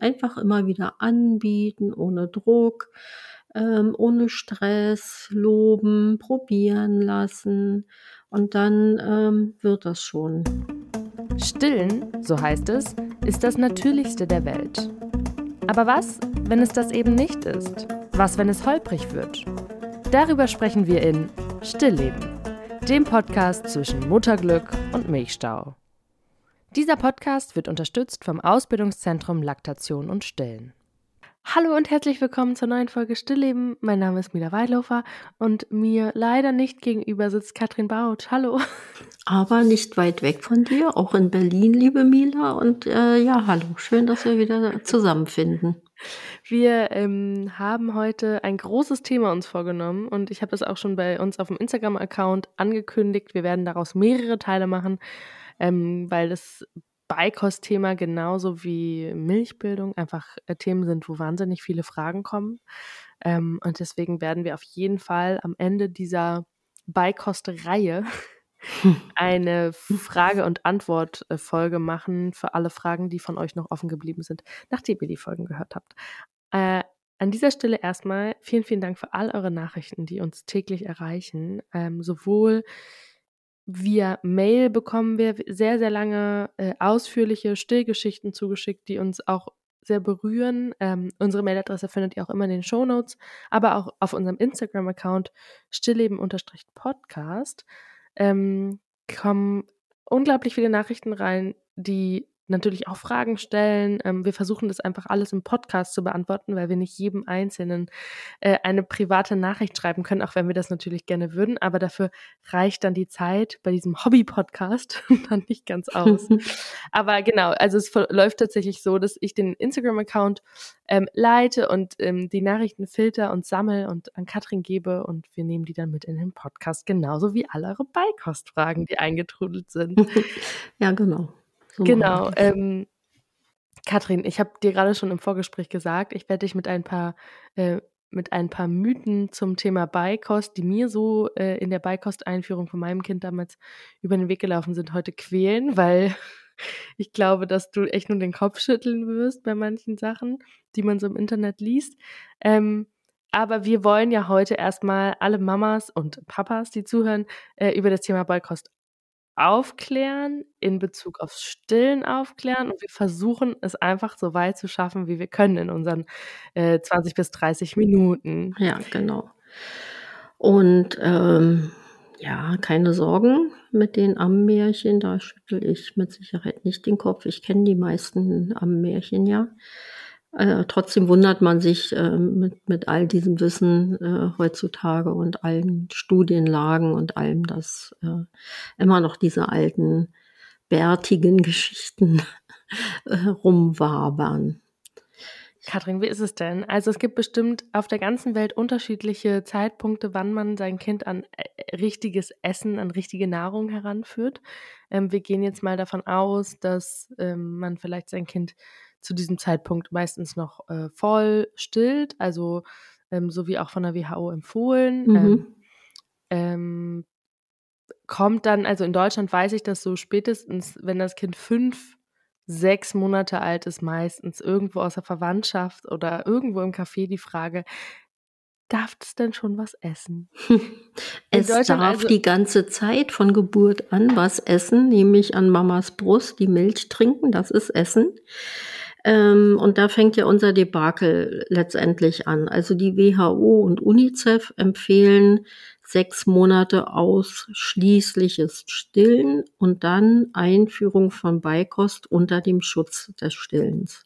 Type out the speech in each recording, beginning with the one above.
Einfach immer wieder anbieten, ohne Druck, ähm, ohne Stress, loben, probieren lassen und dann ähm, wird das schon. Stillen, so heißt es, ist das Natürlichste der Welt. Aber was, wenn es das eben nicht ist? Was, wenn es holprig wird? Darüber sprechen wir in Stillleben, dem Podcast zwischen Mutterglück und Milchstau. Dieser Podcast wird unterstützt vom Ausbildungszentrum Laktation und Stillen. Hallo und herzlich willkommen zur neuen Folge Stillleben. Mein Name ist Mila Weidlofer und mir leider nicht gegenüber sitzt Katrin Bautsch. Hallo. Aber nicht weit weg von dir, auch in Berlin, liebe Mila. Und äh, ja, hallo, schön, dass wir wieder zusammenfinden. Wir ähm, haben heute ein großes Thema uns vorgenommen und ich habe das auch schon bei uns auf dem Instagram-Account angekündigt. Wir werden daraus mehrere Teile machen ähm, weil das Beikostthema genauso wie Milchbildung einfach äh, Themen sind, wo wahnsinnig viele Fragen kommen. Ähm, und deswegen werden wir auf jeden Fall am Ende dieser Beikost-Reihe eine Frage- und Antwort-Folge machen für alle Fragen, die von euch noch offen geblieben sind, nachdem ihr die Folgen gehört habt. Äh, an dieser Stelle erstmal vielen, vielen Dank für all eure Nachrichten, die uns täglich erreichen. Ähm, sowohl Via Mail bekommen wir sehr, sehr lange äh, ausführliche Stillgeschichten zugeschickt, die uns auch sehr berühren. Ähm, unsere Mailadresse findet ihr auch immer in den Show Notes, aber auch auf unserem Instagram-Account stillleben-podcast ähm, kommen unglaublich viele Nachrichten rein, die natürlich auch Fragen stellen. Ähm, wir versuchen das einfach alles im Podcast zu beantworten, weil wir nicht jedem Einzelnen äh, eine private Nachricht schreiben können, auch wenn wir das natürlich gerne würden. Aber dafür reicht dann die Zeit bei diesem Hobby-Podcast dann nicht ganz aus. Aber genau, also es läuft tatsächlich so, dass ich den Instagram-Account ähm, leite und ähm, die Nachrichten filter und sammle und an Katrin gebe und wir nehmen die dann mit in den Podcast, genauso wie alle eure Beikostfragen, die eingetrudelt sind. ja, genau. So genau. Ähm, Katrin, ich habe dir gerade schon im Vorgespräch gesagt, ich werde dich mit ein paar äh, mit ein paar Mythen zum Thema Beikost, die mir so äh, in der Beikosteinführung von meinem Kind damals über den Weg gelaufen sind, heute quälen, weil ich glaube, dass du echt nur den Kopf schütteln wirst bei manchen Sachen, die man so im Internet liest. Ähm, aber wir wollen ja heute erstmal alle Mamas und Papas, die zuhören, äh, über das Thema Beikost aufklären, in Bezug aufs Stillen aufklären und wir versuchen es einfach so weit zu schaffen, wie wir können in unseren äh, 20 bis 30 Minuten. Ja, genau. Und ähm, ja, keine Sorgen mit den Ammenmärchen, da schüttel ich mit Sicherheit nicht den Kopf. Ich kenne die meisten Ammenmärchen ja. Äh, trotzdem wundert man sich äh, mit, mit all diesem Wissen äh, heutzutage und allen Studienlagen und allem, dass äh, immer noch diese alten bärtigen Geschichten äh, rumwabern. Katrin, wie ist es denn? Also es gibt bestimmt auf der ganzen Welt unterschiedliche Zeitpunkte, wann man sein Kind an äh, richtiges Essen, an richtige Nahrung heranführt. Ähm, wir gehen jetzt mal davon aus, dass ähm, man vielleicht sein Kind zu diesem Zeitpunkt meistens noch äh, voll stillt, also ähm, so wie auch von der WHO empfohlen. Mhm. Ähm, ähm, kommt dann, also in Deutschland weiß ich das so spätestens, wenn das Kind fünf, sechs Monate alt ist, meistens irgendwo aus der Verwandtschaft oder irgendwo im Café die Frage, darf es denn schon was essen? es darf also die ganze Zeit von Geburt an was essen, nämlich an Mamas Brust die Milch trinken, das ist Essen. Ähm, und da fängt ja unser Debakel letztendlich an. Also die WHO und UNICEF empfehlen sechs Monate ausschließliches Stillen und dann Einführung von Beikost unter dem Schutz des Stillens.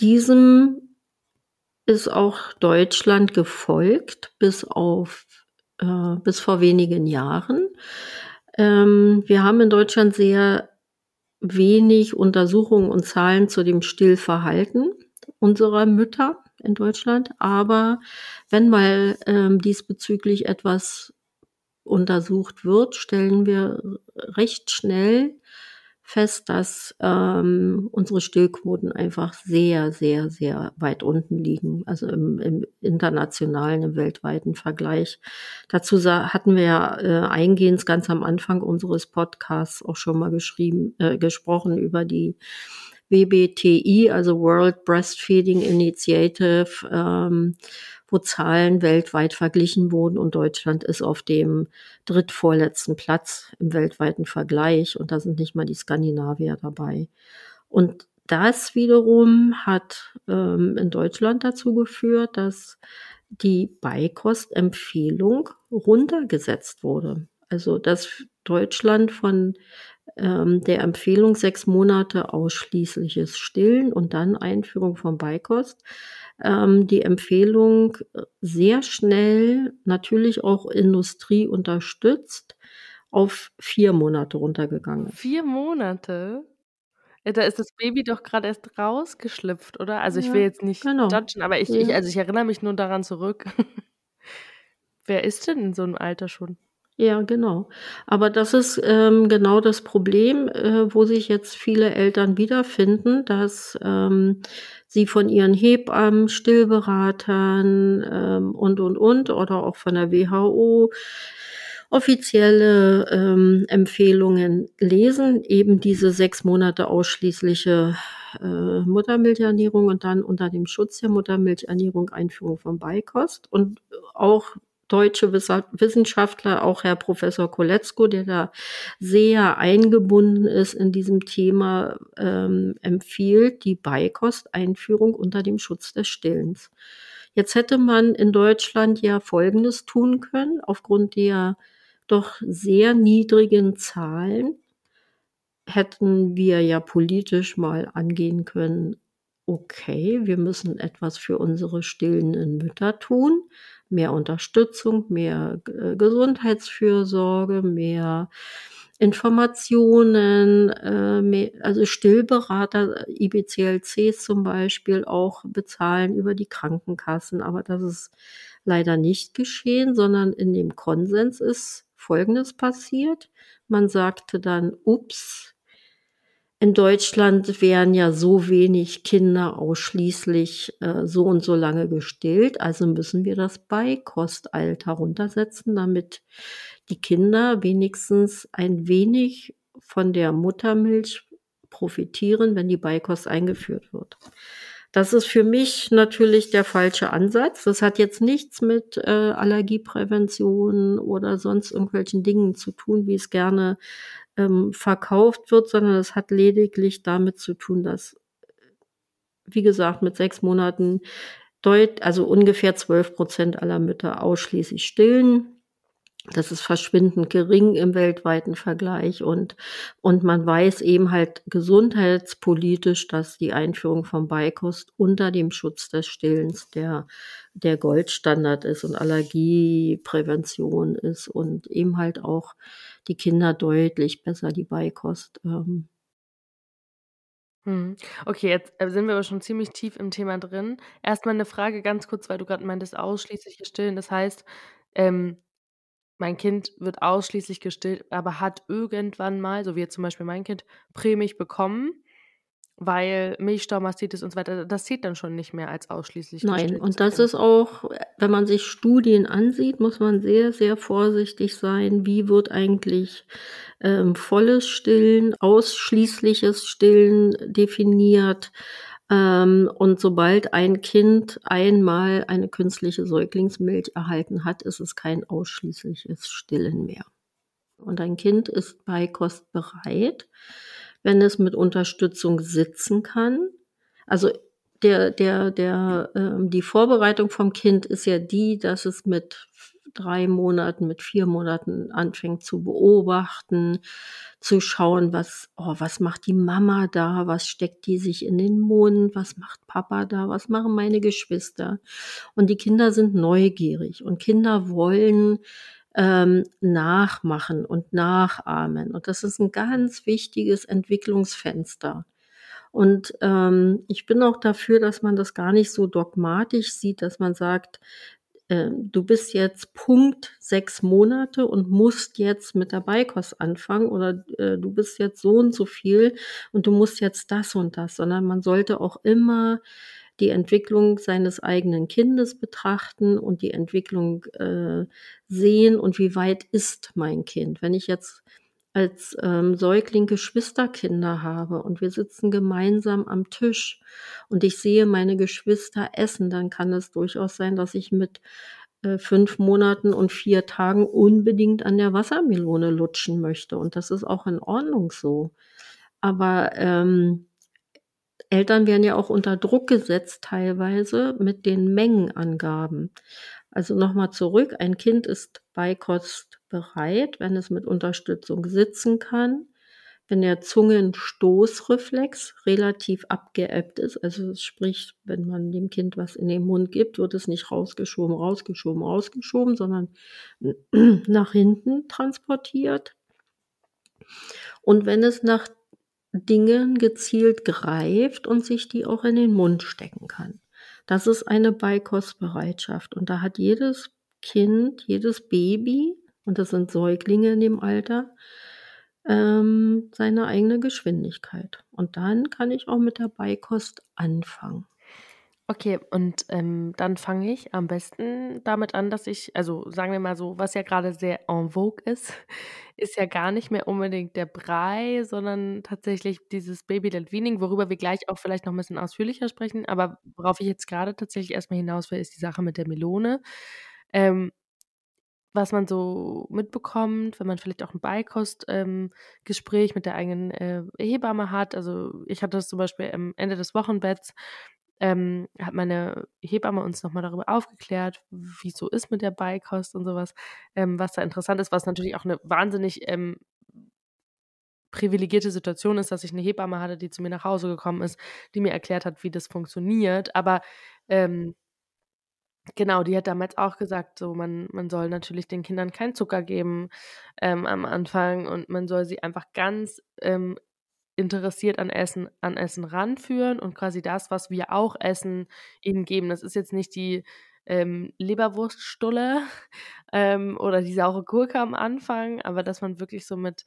Diesem ist auch Deutschland gefolgt bis auf äh, bis vor wenigen Jahren. Ähm, wir haben in Deutschland sehr wenig Untersuchungen und Zahlen zu dem Stillverhalten unserer Mütter in Deutschland. Aber wenn mal ähm, diesbezüglich etwas untersucht wird, stellen wir recht schnell fest, dass ähm, unsere Stillquoten einfach sehr, sehr, sehr weit unten liegen, also im, im internationalen, im weltweiten Vergleich. Dazu hatten wir ja äh, eingehend ganz am Anfang unseres Podcasts auch schon mal geschrieben, äh, gesprochen über die WBTI, also World Breastfeeding Initiative, ähm, wo Zahlen weltweit verglichen wurden und Deutschland ist auf dem drittvorletzten Platz im weltweiten Vergleich und da sind nicht mal die Skandinavier dabei. Und das wiederum hat ähm, in Deutschland dazu geführt, dass die Beikostempfehlung runtergesetzt wurde. Also dass Deutschland von ähm, der Empfehlung sechs Monate ausschließliches Stillen und dann Einführung von Beikost ähm, die Empfehlung sehr schnell, natürlich auch Industrie unterstützt, auf vier Monate runtergegangen. Vier Monate? Da ist das Baby doch gerade erst rausgeschlüpft, oder? Also ich will jetzt nicht genau. judgen, aber ich, ja. ich, also ich erinnere mich nur daran zurück. Wer ist denn in so einem Alter schon? Ja, genau. Aber das ist ähm, genau das Problem, äh, wo sich jetzt viele Eltern wiederfinden, dass ähm, sie von ihren Hebammen, Stillberatern ähm, und, und, und oder auch von der WHO offizielle ähm, Empfehlungen lesen, eben diese sechs Monate ausschließliche äh, Muttermilchernährung und dann unter dem Schutz der Muttermilchernährung Einführung von Beikost und auch deutsche Wissenschaftler, auch Herr Professor Koletzko, der da sehr eingebunden ist in diesem Thema, ähm, empfiehlt die Beikosteinführung unter dem Schutz des Stillens. Jetzt hätte man in Deutschland ja Folgendes tun können, aufgrund der doch sehr niedrigen Zahlen hätten wir ja politisch mal angehen können, okay, wir müssen etwas für unsere stillenden Mütter tun mehr Unterstützung, mehr äh, Gesundheitsfürsorge, mehr Informationen, äh, also Stillberater, IBCLCs zum Beispiel auch bezahlen über die Krankenkassen. Aber das ist leider nicht geschehen, sondern in dem Konsens ist Folgendes passiert. Man sagte dann, ups, in Deutschland werden ja so wenig Kinder ausschließlich äh, so und so lange gestillt, also müssen wir das Beikostalter runtersetzen, damit die Kinder wenigstens ein wenig von der Muttermilch profitieren, wenn die Beikost eingeführt wird. Das ist für mich natürlich der falsche Ansatz. Das hat jetzt nichts mit äh, Allergieprävention oder sonst irgendwelchen Dingen zu tun, wie es gerne ähm, verkauft wird, sondern es hat lediglich damit zu tun, dass, wie gesagt, mit sechs Monaten deut, also ungefähr zwölf Prozent aller Mütter ausschließlich stillen. Das ist verschwindend gering im weltweiten Vergleich und, und man weiß eben halt gesundheitspolitisch, dass die Einführung von Beikost unter dem Schutz des Stillens der, der Goldstandard ist und Allergieprävention ist und eben halt auch die Kinder deutlich besser die Beikost. Ähm. Hm. Okay, jetzt äh, sind wir aber schon ziemlich tief im Thema drin. Erstmal eine Frage ganz kurz, weil du gerade meintest, ausschließlich gestillen. Das heißt, ähm, mein Kind wird ausschließlich gestillt, aber hat irgendwann mal, so wie jetzt zum Beispiel mein Kind, Prämilch bekommen weil Milchstaumastitis und so weiter, das zählt dann schon nicht mehr als ausschließlich. Nein, und das ist auch, wenn man sich Studien ansieht, muss man sehr, sehr vorsichtig sein. Wie wird eigentlich ähm, volles Stillen, ausschließliches Stillen definiert? Ähm, und sobald ein Kind einmal eine künstliche Säuglingsmilch erhalten hat, ist es kein ausschließliches Stillen mehr. Und ein Kind ist bei Kost bereit wenn es mit Unterstützung sitzen kann. Also der, der, der, ähm, die Vorbereitung vom Kind ist ja die, dass es mit drei Monaten, mit vier Monaten anfängt zu beobachten, zu schauen, was, oh, was macht die Mama da, was steckt die sich in den Mund, was macht Papa da, was machen meine Geschwister. Und die Kinder sind neugierig und Kinder wollen ähm, nachmachen und nachahmen. Und das ist ein ganz wichtiges Entwicklungsfenster. Und ähm, ich bin auch dafür, dass man das gar nicht so dogmatisch sieht, dass man sagt, äh, du bist jetzt Punkt sechs Monate und musst jetzt mit der Beikost anfangen oder äh, du bist jetzt so und so viel und du musst jetzt das und das, sondern man sollte auch immer die Entwicklung seines eigenen Kindes betrachten und die Entwicklung äh, sehen und wie weit ist mein Kind. Wenn ich jetzt als ähm, Säugling Geschwisterkinder habe und wir sitzen gemeinsam am Tisch und ich sehe meine Geschwister essen, dann kann es durchaus sein, dass ich mit äh, fünf Monaten und vier Tagen unbedingt an der Wassermelone lutschen möchte. Und das ist auch in Ordnung so. Aber ähm, Eltern werden ja auch unter Druck gesetzt teilweise mit den Mengenangaben. Also nochmal zurück, ein Kind ist Beikost bereit, wenn es mit Unterstützung sitzen kann, wenn der Zungenstoßreflex relativ abgeebbt ist, also sprich, wenn man dem Kind was in den Mund gibt, wird es nicht rausgeschoben, rausgeschoben, rausgeschoben, sondern nach hinten transportiert. Und wenn es nach Dingen gezielt greift und sich die auch in den Mund stecken kann. Das ist eine Beikostbereitschaft. Und da hat jedes Kind, jedes Baby, und das sind Säuglinge in dem Alter, ähm, seine eigene Geschwindigkeit. Und dann kann ich auch mit der Beikost anfangen. Okay, und ähm, dann fange ich am besten damit an, dass ich, also sagen wir mal so, was ja gerade sehr en vogue ist, ist ja gar nicht mehr unbedingt der Brei, sondern tatsächlich dieses Baby-led Weaning, worüber wir gleich auch vielleicht noch ein bisschen ausführlicher sprechen. Aber worauf ich jetzt gerade tatsächlich erstmal hinaus will, ist die Sache mit der Melone. Ähm, was man so mitbekommt, wenn man vielleicht auch ein Beikostgespräch ähm, mit der eigenen äh, Hebamme hat. Also ich hatte das zum Beispiel am Ende des Wochenbetts, ähm, hat meine Hebamme uns nochmal darüber aufgeklärt, wie es so ist mit der Beikost und sowas, ähm, was da interessant ist, was natürlich auch eine wahnsinnig ähm, privilegierte Situation ist, dass ich eine Hebamme hatte, die zu mir nach Hause gekommen ist, die mir erklärt hat, wie das funktioniert. Aber ähm, genau, die hat damals auch gesagt, so man, man soll natürlich den Kindern keinen Zucker geben ähm, am Anfang und man soll sie einfach ganz ähm, interessiert an Essen, an Essen ranführen und quasi das, was wir auch essen, ihnen geben. Das ist jetzt nicht die ähm, Leberwurststulle ähm, oder die saure Gurke am Anfang, aber dass man wirklich so mit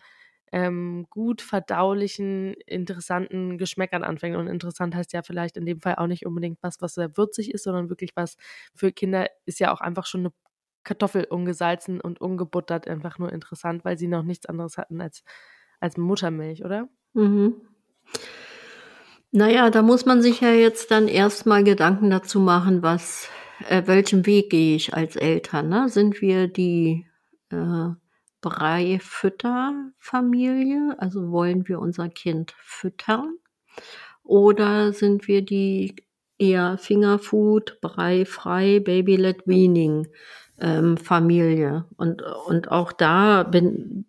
ähm, gut verdaulichen, interessanten Geschmäckern anfängt. Und interessant heißt ja vielleicht in dem Fall auch nicht unbedingt was, was sehr würzig ist, sondern wirklich was für Kinder ist ja auch einfach schon eine Kartoffel ungesalzen und ungebuttert einfach nur interessant, weil sie noch nichts anderes hatten als, als Muttermilch, oder? Mhm. Naja, da muss man sich ja jetzt dann erstmal Gedanken dazu machen, was, äh, welchen Weg gehe ich als Eltern? Ne? Sind wir die äh, Breifütterfamilie? Also wollen wir unser Kind füttern? Oder sind wir die eher Fingerfood, Breifrei, Baby-led Weaning ähm, Familie. Und, und auch da bin,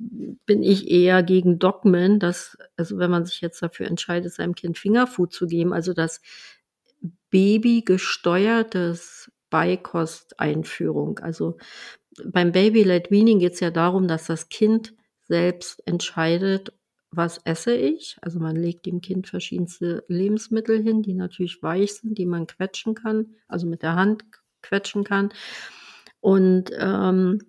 bin ich eher gegen Dogmen, dass, also wenn man sich jetzt dafür entscheidet, seinem Kind Fingerfood zu geben, also das Baby gesteuertes Beikosteinführung. Also beim Baby-led Weaning geht es ja darum, dass das Kind selbst entscheidet, was esse ich. Also man legt dem Kind verschiedenste Lebensmittel hin, die natürlich weich sind, die man quetschen kann, also mit der Hand quetschen kann. Und ähm,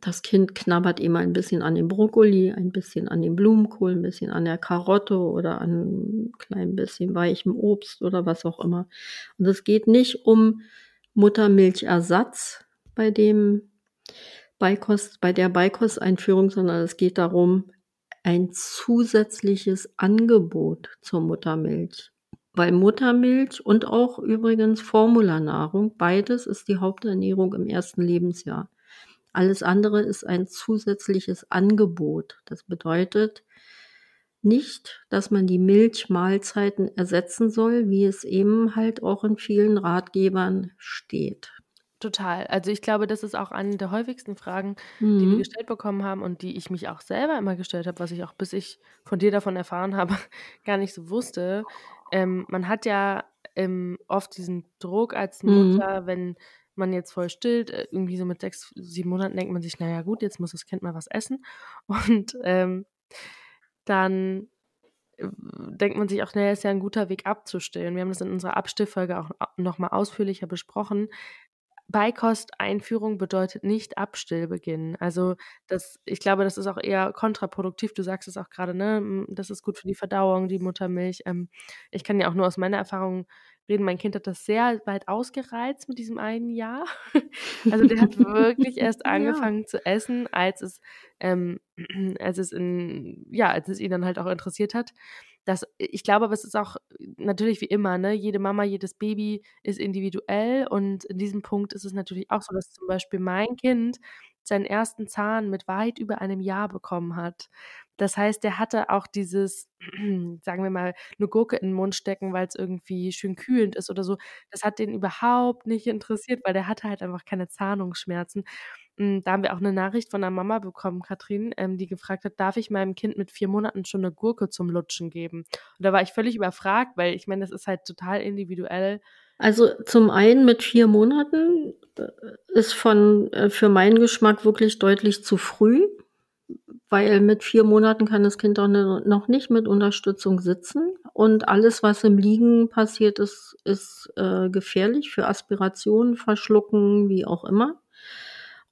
das Kind knabbert immer ein bisschen an dem Brokkoli, ein bisschen an dem Blumenkohl, ein bisschen an der Karotte oder an ein klein bisschen weichem Obst oder was auch immer. Und es geht nicht um Muttermilchersatz bei dem Beikost, bei der Beikosteinführung, sondern es geht darum, ein zusätzliches Angebot zur Muttermilch weil Muttermilch und auch übrigens Formularnahrung, beides ist die Haupternährung im ersten Lebensjahr. Alles andere ist ein zusätzliches Angebot. Das bedeutet nicht, dass man die Milchmahlzeiten ersetzen soll, wie es eben halt auch in vielen Ratgebern steht. Total. Also ich glaube, das ist auch eine der häufigsten Fragen, die wir mhm. gestellt bekommen haben und die ich mich auch selber immer gestellt habe, was ich auch bis ich von dir davon erfahren habe, gar nicht so wusste ähm, man hat ja ähm, oft diesen Druck als mhm. Mutter, wenn man jetzt voll stillt, äh, irgendwie so mit sechs, sieben Monaten denkt man sich, naja gut, jetzt muss das Kind mal was essen. Und ähm, dann äh, denkt man sich auch, naja, ist ja ein guter Weg abzustillen. Wir haben das in unserer Abstillfolge auch nochmal ausführlicher besprochen. Beikosteinführung bedeutet nicht Abstillbeginn. Also das, ich glaube, das ist auch eher kontraproduktiv. Du sagst es auch gerade, ne? Das ist gut für die Verdauung, die Muttermilch. Ähm, ich kann ja auch nur aus meiner Erfahrung reden. Mein Kind hat das sehr weit ausgereizt mit diesem einen Jahr. Also der hat wirklich erst angefangen ja. zu essen, als es, ähm, als es in, ja, als es ihn dann halt auch interessiert hat. Das, ich glaube, aber es ist auch natürlich wie immer, ne? Jede Mama, jedes Baby ist individuell und in diesem Punkt ist es natürlich auch so, dass zum Beispiel mein Kind seinen ersten Zahn mit weit über einem Jahr bekommen hat. Das heißt, der hatte auch dieses, sagen wir mal, eine Gurke in den Mund stecken, weil es irgendwie schön kühlend ist oder so. Das hat den überhaupt nicht interessiert, weil der hatte halt einfach keine Zahnungsschmerzen. Hm, da haben wir auch eine Nachricht von einer Mama bekommen, Katrin, ähm, die gefragt hat, darf ich meinem Kind mit vier Monaten schon eine Gurke zum Lutschen geben? Und da war ich völlig überfragt, weil ich meine, das ist halt total individuell. Also zum einen mit vier Monaten äh, ist von äh, für meinen Geschmack wirklich deutlich zu früh, weil mit vier Monaten kann das Kind auch ne, noch nicht mit Unterstützung sitzen und alles, was im Liegen passiert ist, ist äh, gefährlich für Aspirationen, Verschlucken, wie auch immer.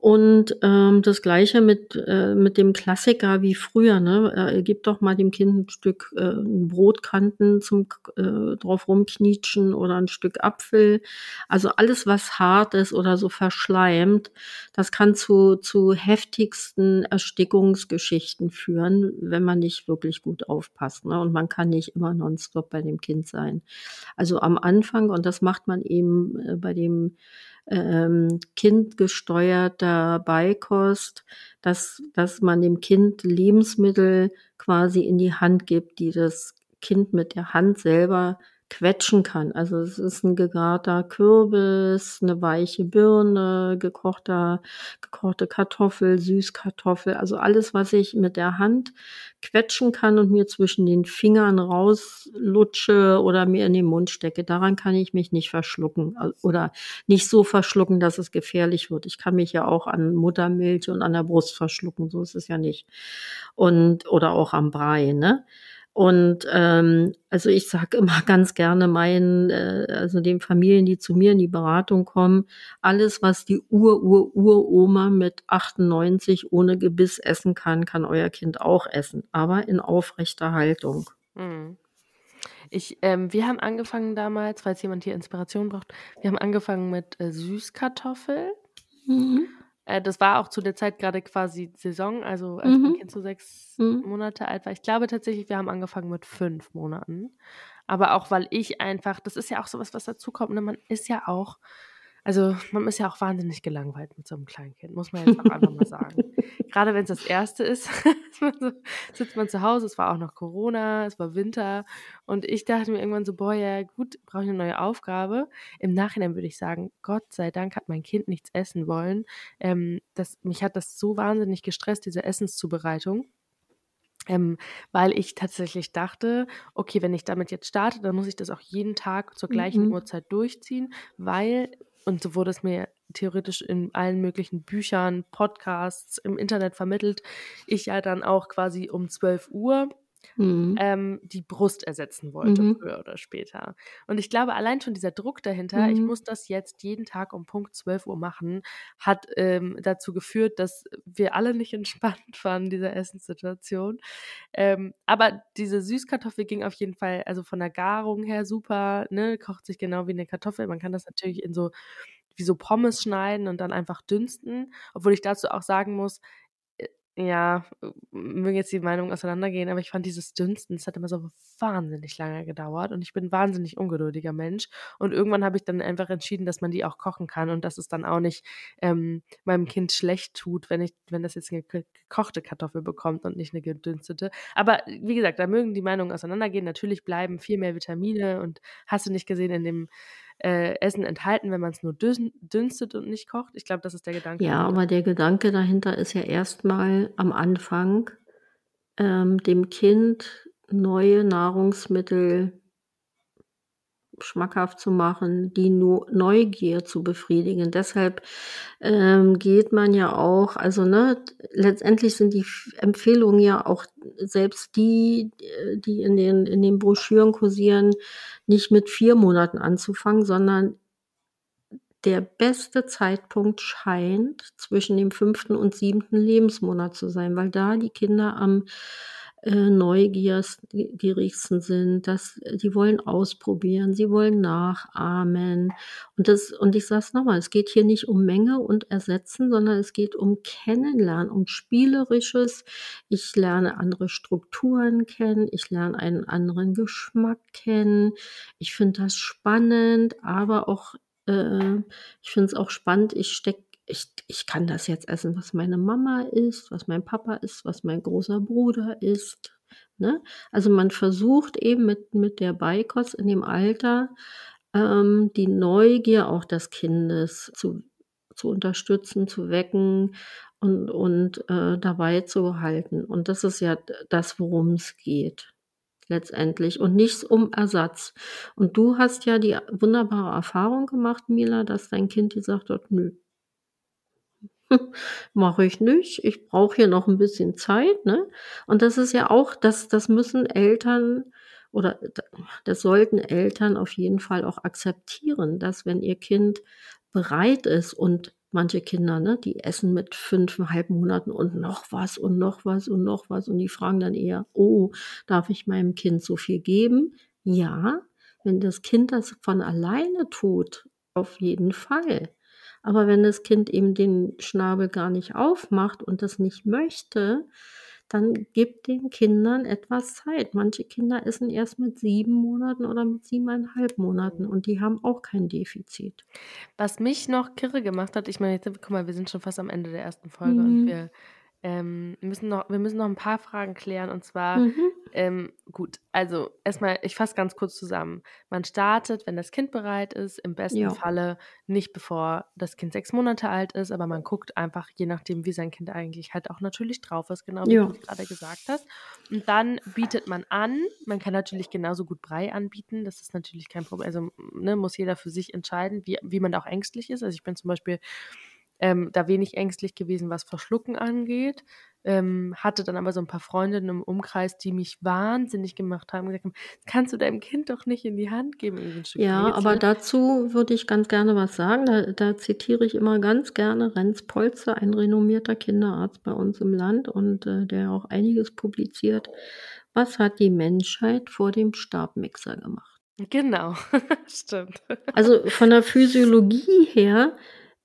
Und ähm, das gleiche mit, äh, mit dem Klassiker wie früher, ne? Äh, gib doch mal dem Kind ein Stück äh, Brotkanten zum äh, drauf rumknietschen oder ein Stück Apfel. Also alles, was hart ist oder so verschleimt, das kann zu, zu heftigsten Erstickungsgeschichten führen, wenn man nicht wirklich gut aufpasst. Ne? Und man kann nicht immer nonstop bei dem Kind sein. Also am Anfang, und das macht man eben äh, bei dem ähm, kindgesteuerter Beikost, dass, dass man dem Kind Lebensmittel quasi in die Hand gibt, die das Kind mit der Hand selber quetschen kann. Also es ist ein gegarter Kürbis, eine weiche Birne, gekochter, gekochte Kartoffel, Süßkartoffel, also alles, was ich mit der Hand quetschen kann und mir zwischen den Fingern rauslutsche oder mir in den Mund stecke. Daran kann ich mich nicht verschlucken oder nicht so verschlucken, dass es gefährlich wird. Ich kann mich ja auch an Muttermilch und an der Brust verschlucken, so ist es ja nicht. Und oder auch am Brei, ne? Und ähm, also ich sage immer ganz gerne meinen, äh, also den Familien, die zu mir in die Beratung kommen, alles, was die Ur-Ur-Uroma mit 98 ohne Gebiss essen kann, kann euer Kind auch essen, aber in aufrechter Haltung. Mhm. Ich, ähm, wir haben angefangen damals, falls jemand hier Inspiration braucht, wir haben angefangen mit äh, Süßkartoffel. Mhm. Äh, das war auch zu der Zeit gerade quasi Saison, also als mhm. mein Kind so sechs mhm. Monate alt war. Ich glaube tatsächlich, wir haben angefangen mit fünf Monaten. Aber auch, weil ich einfach, das ist ja auch sowas, was dazukommt. Ne? Man ist ja auch also man ist ja auch wahnsinnig gelangweilt mit so einem Kleinkind, muss man jetzt auch einfach mal sagen. Gerade wenn es das erste ist, sitzt man zu Hause, es war auch noch Corona, es war Winter und ich dachte mir irgendwann so, boah, ja gut, brauche ich eine neue Aufgabe. Im Nachhinein würde ich sagen, Gott sei Dank hat mein Kind nichts essen wollen. Ähm, das, mich hat das so wahnsinnig gestresst, diese Essenszubereitung. Ähm, weil ich tatsächlich dachte, okay, wenn ich damit jetzt starte, dann muss ich das auch jeden Tag zur gleichen mhm. Uhrzeit durchziehen, weil und so wurde es mir theoretisch in allen möglichen Büchern, Podcasts, im Internet vermittelt. Ich ja dann auch quasi um 12 Uhr mhm. ähm, die Brust ersetzen wollte, mhm. früher oder später. Und ich glaube, allein schon dieser Druck dahinter, mhm. ich muss das jetzt jeden Tag um Punkt 12 Uhr machen, hat ähm, dazu geführt, dass wir alle nicht entspannt waren, dieser Essenssituation. Ähm, aber diese Süßkartoffel ging auf jeden Fall, also von der Garung her super, ne, kocht sich genau wie eine Kartoffel. Man kann das natürlich in so wie so Pommes schneiden und dann einfach dünsten. Obwohl ich dazu auch sagen muss, ja, mögen jetzt die Meinungen auseinandergehen, aber ich fand dieses Dünsten, es hat immer so wahnsinnig lange gedauert und ich bin ein wahnsinnig ungeduldiger Mensch. Und irgendwann habe ich dann einfach entschieden, dass man die auch kochen kann und dass es dann auch nicht ähm, meinem Kind schlecht tut, wenn ich, wenn das jetzt eine gekochte Kartoffel bekommt und nicht eine gedünstete. Aber wie gesagt, da mögen die Meinungen auseinandergehen. Natürlich bleiben viel mehr Vitamine und hast du nicht gesehen in dem äh, Essen enthalten, wenn man es nur dünstet und nicht kocht. Ich glaube, das ist der Gedanke. Ja, aber der Gedanke dahinter ist ja erstmal am Anfang ähm, dem Kind neue Nahrungsmittel schmackhaft zu machen, die Neugier zu befriedigen. Deshalb ähm, geht man ja auch, also ne, letztendlich sind die Empfehlungen ja auch selbst die, die in den in den Broschüren kursieren, nicht mit vier Monaten anzufangen, sondern der beste Zeitpunkt scheint zwischen dem fünften und siebten Lebensmonat zu sein, weil da die Kinder am äh, neugierigsten sind, dass die wollen ausprobieren, sie wollen nachahmen. Und das, und ich sage es nochmal, es geht hier nicht um Menge und Ersetzen, sondern es geht um Kennenlernen, um Spielerisches. Ich lerne andere Strukturen kennen, ich lerne einen anderen Geschmack kennen. Ich finde das spannend, aber auch äh, ich finde es auch spannend, ich stecke ich, ich kann das jetzt essen, was meine Mama isst, was mein Papa isst, was mein großer Bruder isst. Ne? Also man versucht eben mit, mit der Beikost in dem Alter ähm, die Neugier auch des Kindes zu, zu unterstützen, zu wecken und, und äh, dabei zu halten. Und das ist ja das, worum es geht letztendlich und nichts um Ersatz. Und du hast ja die wunderbare Erfahrung gemacht, Mila, dass dein Kind gesagt hat, nö, Mache ich nicht. Ich brauche hier noch ein bisschen Zeit, ne? Und das ist ja auch das das müssen Eltern oder das sollten Eltern auf jeden Fall auch akzeptieren, dass wenn ihr Kind bereit ist und manche Kinder, ne, die essen mit fünfeinhalb Monaten und noch was und noch was und noch was und die fragen dann eher: „Oh, darf ich meinem Kind so viel geben?“ Ja, wenn das Kind das von alleine tut, auf jeden Fall. Aber wenn das Kind eben den Schnabel gar nicht aufmacht und das nicht möchte, dann gibt den Kindern etwas Zeit. Manche Kinder essen erst mit sieben Monaten oder mit siebeneinhalb Monaten und die haben auch kein Defizit. Was mich noch kirre gemacht hat, ich meine, jetzt, guck mal, wir sind schon fast am Ende der ersten Folge mhm. und wir ähm, müssen noch, wir müssen noch ein paar Fragen klären und zwar, mhm. Ähm, gut, also erstmal, ich fasse ganz kurz zusammen. Man startet, wenn das Kind bereit ist, im besten ja. Falle nicht bevor das Kind sechs Monate alt ist, aber man guckt einfach, je nachdem, wie sein Kind eigentlich halt auch natürlich drauf ist, genau wie ja. du gerade gesagt hast. Und dann bietet man an, man kann natürlich genauso gut Brei anbieten, das ist natürlich kein Problem, also ne, muss jeder für sich entscheiden, wie, wie man da auch ängstlich ist. Also ich bin zum Beispiel ähm, da wenig ängstlich gewesen, was Verschlucken angeht. Ähm, hatte dann aber so ein paar Freundinnen im Umkreis, die mich wahnsinnig gemacht haben, gesagt haben, das kannst du deinem Kind doch nicht in die Hand geben. ja, Rätsel. aber dazu würde ich ganz gerne was sagen. Da, da zitiere ich immer ganz gerne Renz Polzer, ein renommierter Kinderarzt bei uns im Land und äh, der auch einiges publiziert. Was hat die Menschheit vor dem Stabmixer gemacht? Genau, stimmt. Also von der Physiologie her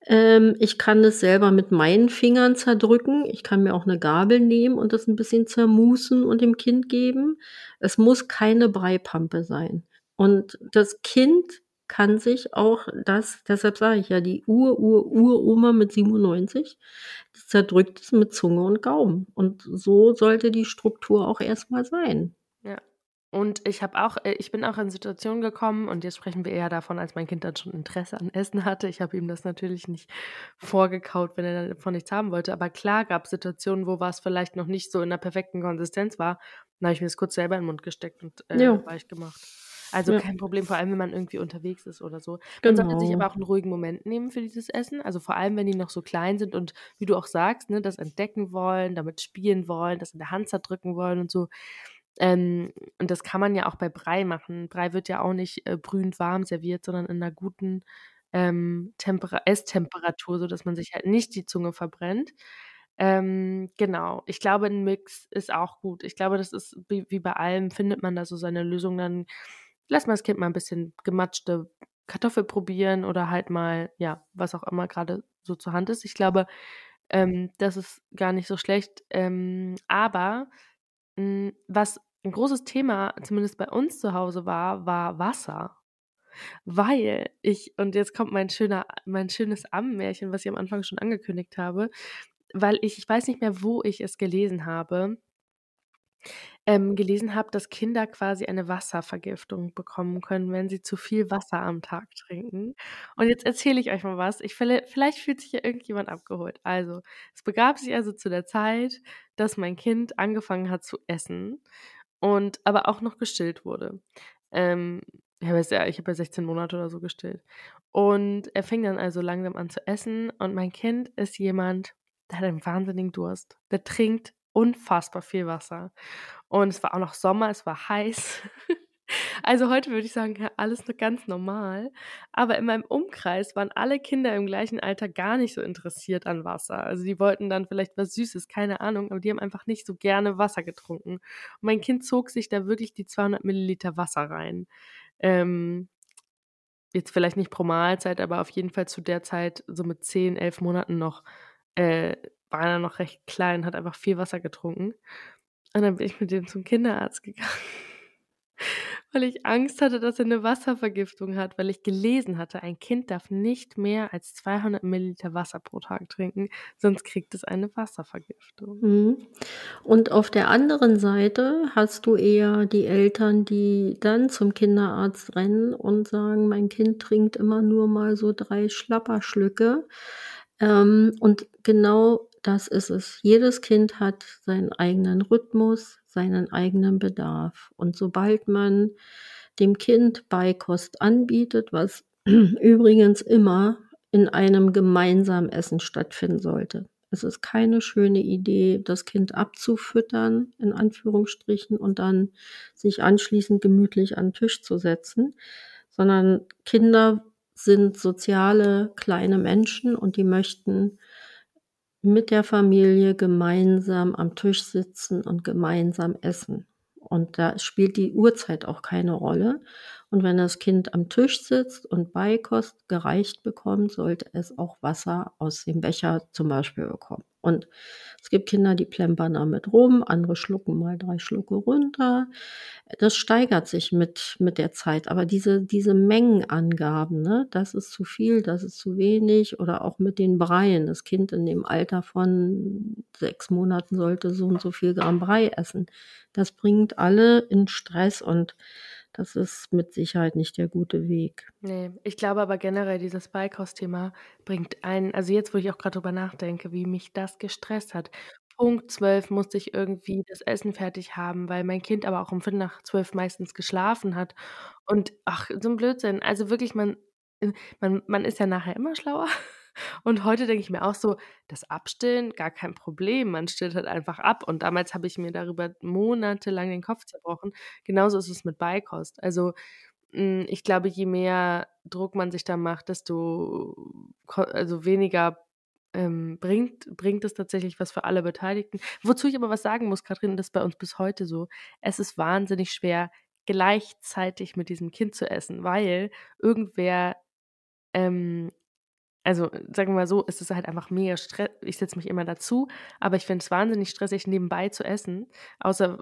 ähm, ich kann es selber mit meinen Fingern zerdrücken. Ich kann mir auch eine Gabel nehmen und das ein bisschen zermusen und dem Kind geben. Es muss keine Breipampe sein. Und das Kind kann sich auch das, deshalb sage ich ja, die Ur-Ur-Uroma mit 97, die zerdrückt es mit Zunge und Gaumen. Und so sollte die Struktur auch erstmal sein. Und ich habe auch, äh, ich bin auch in Situationen gekommen und jetzt sprechen wir eher davon, als mein Kind dann schon Interesse an Essen hatte. Ich habe ihm das natürlich nicht vorgekaut, wenn er davon nichts haben wollte. Aber klar gab es Situationen, wo was vielleicht noch nicht so in der perfekten Konsistenz war. Dann habe ich mir das kurz selber in den Mund gesteckt und äh, ja. weich gemacht. Also ja. kein Problem, vor allem wenn man irgendwie unterwegs ist oder so. Man genau. sollte sich aber auch einen ruhigen Moment nehmen für dieses Essen. Also vor allem, wenn die noch so klein sind und wie du auch sagst, ne, das entdecken wollen, damit spielen wollen, das in der Hand zerdrücken wollen und so ähm, und das kann man ja auch bei Brei machen. Brei wird ja auch nicht äh, brühend warm serviert, sondern in einer guten ähm, Temper Esstemperatur, sodass man sich halt nicht die Zunge verbrennt. Ähm, genau. Ich glaube, ein Mix ist auch gut. Ich glaube, das ist wie, wie bei allem, findet man da so seine Lösung. Dann lässt man das Kind mal ein bisschen gematschte Kartoffel probieren oder halt mal, ja, was auch immer gerade so zur Hand ist. Ich glaube, ähm, das ist gar nicht so schlecht. Ähm, aber hm, was ein großes Thema, zumindest bei uns zu Hause war, war Wasser. Weil ich, und jetzt kommt mein schöner, mein schönes Ammenmärchen, was ich am Anfang schon angekündigt habe, weil ich, ich weiß nicht mehr, wo ich es gelesen habe, ähm, gelesen habe, dass Kinder quasi eine Wasservergiftung bekommen können, wenn sie zu viel Wasser am Tag trinken. Und jetzt erzähle ich euch mal was. Ich vielleicht fühlt sich ja irgendjemand abgeholt. Also, es begab sich also zu der Zeit, dass mein Kind angefangen hat zu essen und aber auch noch gestillt wurde. Ähm, ich habe ja, hab ja 16 Monate oder so gestillt. Und er fing dann also langsam an zu essen und mein Kind ist jemand, der hat einen wahnsinnigen Durst. Der trinkt unfassbar viel Wasser. Und es war auch noch Sommer, es war heiß. Also heute würde ich sagen, ja, alles noch ganz normal. Aber in meinem Umkreis waren alle Kinder im gleichen Alter gar nicht so interessiert an Wasser. Also die wollten dann vielleicht was Süßes, keine Ahnung, aber die haben einfach nicht so gerne Wasser getrunken. Und mein Kind zog sich da wirklich die 200 Milliliter Wasser rein. Ähm, jetzt vielleicht nicht pro Mahlzeit, aber auf jeden Fall zu der Zeit, so mit 10, 11 Monaten noch, äh, war er noch recht klein, hat einfach viel Wasser getrunken. Und dann bin ich mit dem zum Kinderarzt gegangen weil ich Angst hatte, dass er eine Wasservergiftung hat, weil ich gelesen hatte, ein Kind darf nicht mehr als 200 Milliliter Wasser pro Tag trinken, sonst kriegt es eine Wasservergiftung. Mhm. Und auf der anderen Seite hast du eher die Eltern, die dann zum Kinderarzt rennen und sagen, mein Kind trinkt immer nur mal so drei Schlapperschlücke. Ähm, und genau das ist es. Jedes Kind hat seinen eigenen Rhythmus, seinen eigenen Bedarf. Und sobald man dem Kind Beikost anbietet, was übrigens immer in einem gemeinsamen Essen stattfinden sollte. Es ist keine schöne Idee, das Kind abzufüttern, in Anführungsstrichen, und dann sich anschließend gemütlich an den Tisch zu setzen, sondern Kinder sind soziale kleine Menschen und die möchten mit der Familie gemeinsam am Tisch sitzen und gemeinsam essen. Und da spielt die Uhrzeit auch keine Rolle. Und wenn das Kind am Tisch sitzt und Beikost gereicht bekommt, sollte es auch Wasser aus dem Becher zum Beispiel bekommen. Und es gibt Kinder, die plempern damit rum, andere schlucken mal drei Schlucke runter. Das steigert sich mit, mit der Zeit. Aber diese, diese Mengenangaben, ne, das ist zu viel, das ist zu wenig, oder auch mit den Breien. Das Kind in dem Alter von sechs Monaten sollte so und so viel Gramm Brei essen. Das bringt alle in Stress und das ist mit Sicherheit nicht der gute Weg. Nee, ich glaube aber generell, dieses Beikost-Thema bringt einen, also jetzt, wo ich auch gerade drüber nachdenke, wie mich das gestresst hat. Punkt 12 musste ich irgendwie das Essen fertig haben, weil mein Kind aber auch um Viertel nach zwölf meistens geschlafen hat. Und ach, so ein Blödsinn. Also wirklich, man, man, man ist ja nachher immer schlauer. Und heute denke ich mir auch so, das Abstillen, gar kein Problem. Man stillt halt einfach ab. Und damals habe ich mir darüber monatelang den Kopf zerbrochen. Genauso ist es mit Beikost. Also hm, ich glaube, je mehr Druck man sich da macht, desto also weniger ähm, bringt, bringt es tatsächlich was für alle Beteiligten. Wozu ich aber was sagen muss, Katrin, das ist bei uns bis heute so. Es ist wahnsinnig schwer, gleichzeitig mit diesem Kind zu essen, weil irgendwer ähm, also sagen wir mal so, es ist halt einfach mega Stress. Ich setze mich immer dazu, aber ich finde es wahnsinnig stressig, nebenbei zu essen. Außer,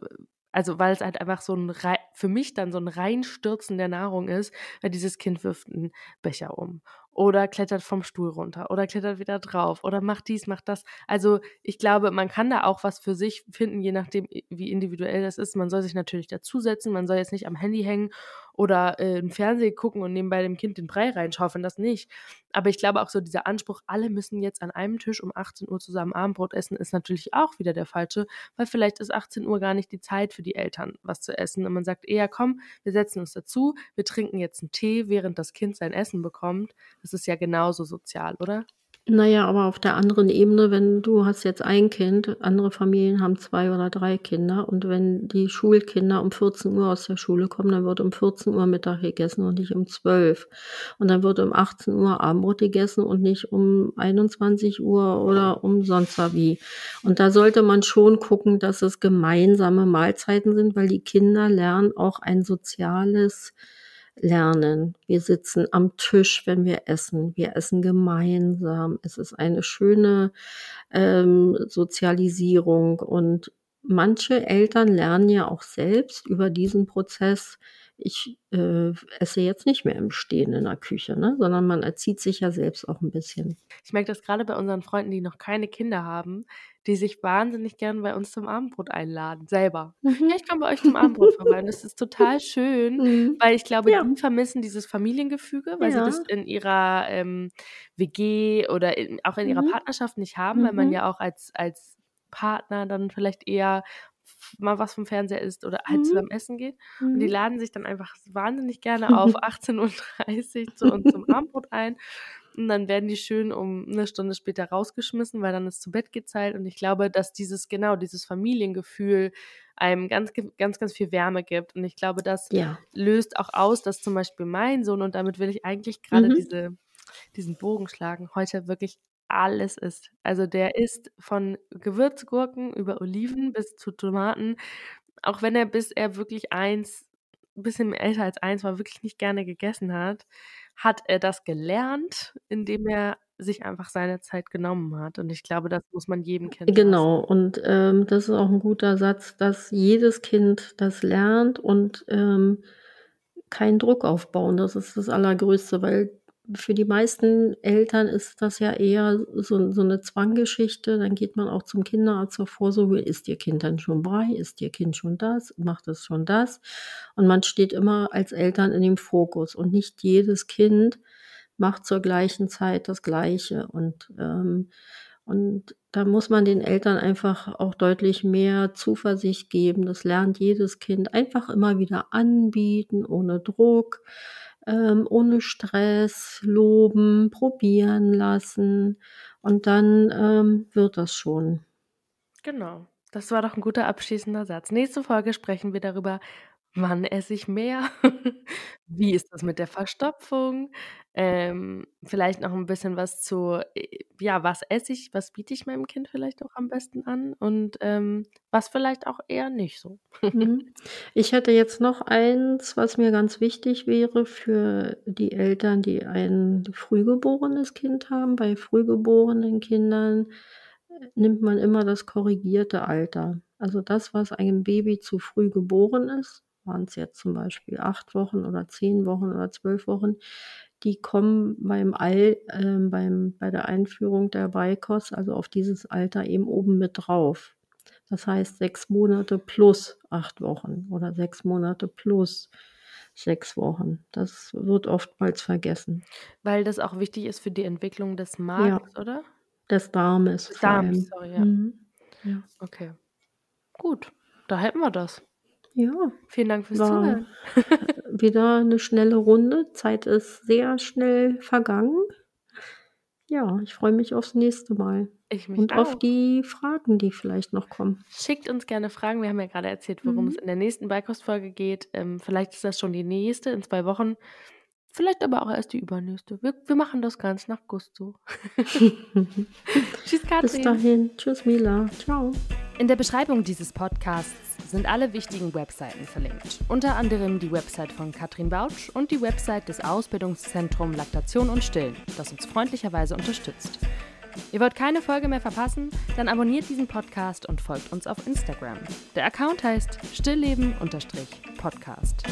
also weil es halt einfach so ein, für mich dann so ein Reinstürzen der Nahrung ist, weil dieses Kind wirft einen Becher um oder klettert vom Stuhl runter oder klettert wieder drauf oder macht dies, macht das. Also ich glaube, man kann da auch was für sich finden, je nachdem, wie individuell das ist. Man soll sich natürlich dazusetzen, man soll jetzt nicht am Handy hängen oder äh, im Fernsehen gucken und nebenbei dem Kind den Brei reinschaufeln, das nicht. Aber ich glaube auch so dieser Anspruch, alle müssen jetzt an einem Tisch um 18 Uhr zusammen Abendbrot essen, ist natürlich auch wieder der falsche, weil vielleicht ist 18 Uhr gar nicht die Zeit für die Eltern, was zu essen. Und man sagt eher, komm, wir setzen uns dazu, wir trinken jetzt einen Tee, während das Kind sein Essen bekommt. Das ist ja genauso sozial, oder? Naja, aber auf der anderen Ebene, wenn du hast jetzt ein Kind, andere Familien haben zwei oder drei Kinder und wenn die Schulkinder um 14 Uhr aus der Schule kommen, dann wird um 14 Uhr Mittag gegessen und nicht um 12. Und dann wird um 18 Uhr Abendbrot gegessen und nicht um 21 Uhr oder um sonst wie. Und da sollte man schon gucken, dass es gemeinsame Mahlzeiten sind, weil die Kinder lernen auch ein soziales lernen. Wir sitzen am Tisch, wenn wir essen. Wir essen gemeinsam. Es ist eine schöne ähm, Sozialisierung und manche Eltern lernen ja auch selbst über diesen Prozess. Ich äh, esse jetzt nicht mehr im Stehen in der Küche, ne? sondern man erzieht sich ja selbst auch ein bisschen. Ich merke das gerade bei unseren Freunden, die noch keine Kinder haben, die sich wahnsinnig gern bei uns zum Abendbrot einladen, selber. Mhm. Ja, ich komme bei euch zum Abendbrot vorbei. Und das ist total schön, mhm. weil ich glaube, ja. die vermissen dieses Familiengefüge, weil ja. sie das in ihrer ähm, WG oder in, auch in ihrer mhm. Partnerschaft nicht haben, weil man mhm. ja auch als, als Partner dann vielleicht eher mal was vom Fernseher isst oder halt mhm. zusammen essen geht. Mhm. Und die mhm. laden sich dann einfach wahnsinnig gerne auf 18.30 Uhr zu uns zum Abendbrot ein. Und dann werden die schön um eine Stunde später rausgeschmissen, weil dann ist zu Bett gezahlt. Und ich glaube, dass dieses, genau, dieses Familiengefühl einem ganz, ganz, ganz viel Wärme gibt. Und ich glaube, das ja. löst auch aus, dass zum Beispiel mein Sohn, und damit will ich eigentlich gerade mhm. diese, diesen Bogen schlagen, heute wirklich alles isst. Also der isst von Gewürzgurken über Oliven bis zu Tomaten. Auch wenn er bis er wirklich eins, ein bisschen älter als eins war, wirklich nicht gerne gegessen hat, hat er das gelernt, indem er sich einfach seine Zeit genommen hat. Und ich glaube, das muss man jedem Kind Genau, lassen. und ähm, das ist auch ein guter Satz, dass jedes Kind das lernt und ähm, keinen Druck aufbauen. Das ist das Allergrößte, weil für die meisten Eltern ist das ja eher so, so eine Zwanggeschichte. Dann geht man auch zum Kinderarzt zur Vorsorge. Ist ihr Kind dann schon Brei? Ist ihr Kind schon das? Macht es schon das? Und man steht immer als Eltern in dem Fokus. Und nicht jedes Kind macht zur gleichen Zeit das Gleiche. Und, ähm, und da muss man den Eltern einfach auch deutlich mehr Zuversicht geben. Das lernt jedes Kind einfach immer wieder anbieten, ohne Druck ähm, ohne Stress loben, probieren lassen und dann ähm, wird das schon. Genau. Das war doch ein guter abschließender Satz. Nächste Folge sprechen wir darüber, wann esse ich mehr? Wie ist das mit der Verstopfung? Ähm, vielleicht noch ein bisschen was zu, äh, ja, was esse ich, was biete ich meinem Kind vielleicht auch am besten an und ähm, was vielleicht auch eher nicht so. Mhm. Ich hätte jetzt noch eins, was mir ganz wichtig wäre für die Eltern, die ein frühgeborenes Kind haben. Bei frühgeborenen Kindern äh, nimmt man immer das korrigierte Alter. Also das, was einem Baby zu früh geboren ist, waren es jetzt zum Beispiel acht Wochen oder zehn Wochen oder zwölf Wochen, die kommen beim All, äh, beim, bei der Einführung der Beikost, also auf dieses Alter eben oben mit drauf. Das heißt sechs Monate plus acht Wochen oder sechs Monate plus sechs Wochen. Das wird oftmals vergessen. Weil das auch wichtig ist für die Entwicklung des Magens, ja, oder? Des Darmes. Darms, sorry, ja. Mhm. ja. Okay. Gut, da hätten wir das. Ja. Vielen Dank fürs Zuhören. wieder eine schnelle Runde. Zeit ist sehr schnell vergangen. Ja, ich freue mich aufs nächste Mal. Ich mich Und auch. auf die Fragen, die vielleicht noch kommen. Schickt uns gerne Fragen. Wir haben ja gerade erzählt, worum mhm. es in der nächsten Beikostfolge geht. Ähm, vielleicht ist das schon die nächste in zwei Wochen. Vielleicht aber auch erst die übernächste. Wir, wir machen das ganz nach Gusto. Tschüss, Katrin. Bis dahin. Tschüss, Mila. Ciao. In der Beschreibung dieses Podcasts sind alle wichtigen Webseiten verlinkt. Unter anderem die Website von Katrin Bautsch und die Website des Ausbildungszentrums Laktation und Stillen, das uns freundlicherweise unterstützt. Ihr wollt keine Folge mehr verpassen? Dann abonniert diesen Podcast und folgt uns auf Instagram. Der Account heißt stillleben-podcast.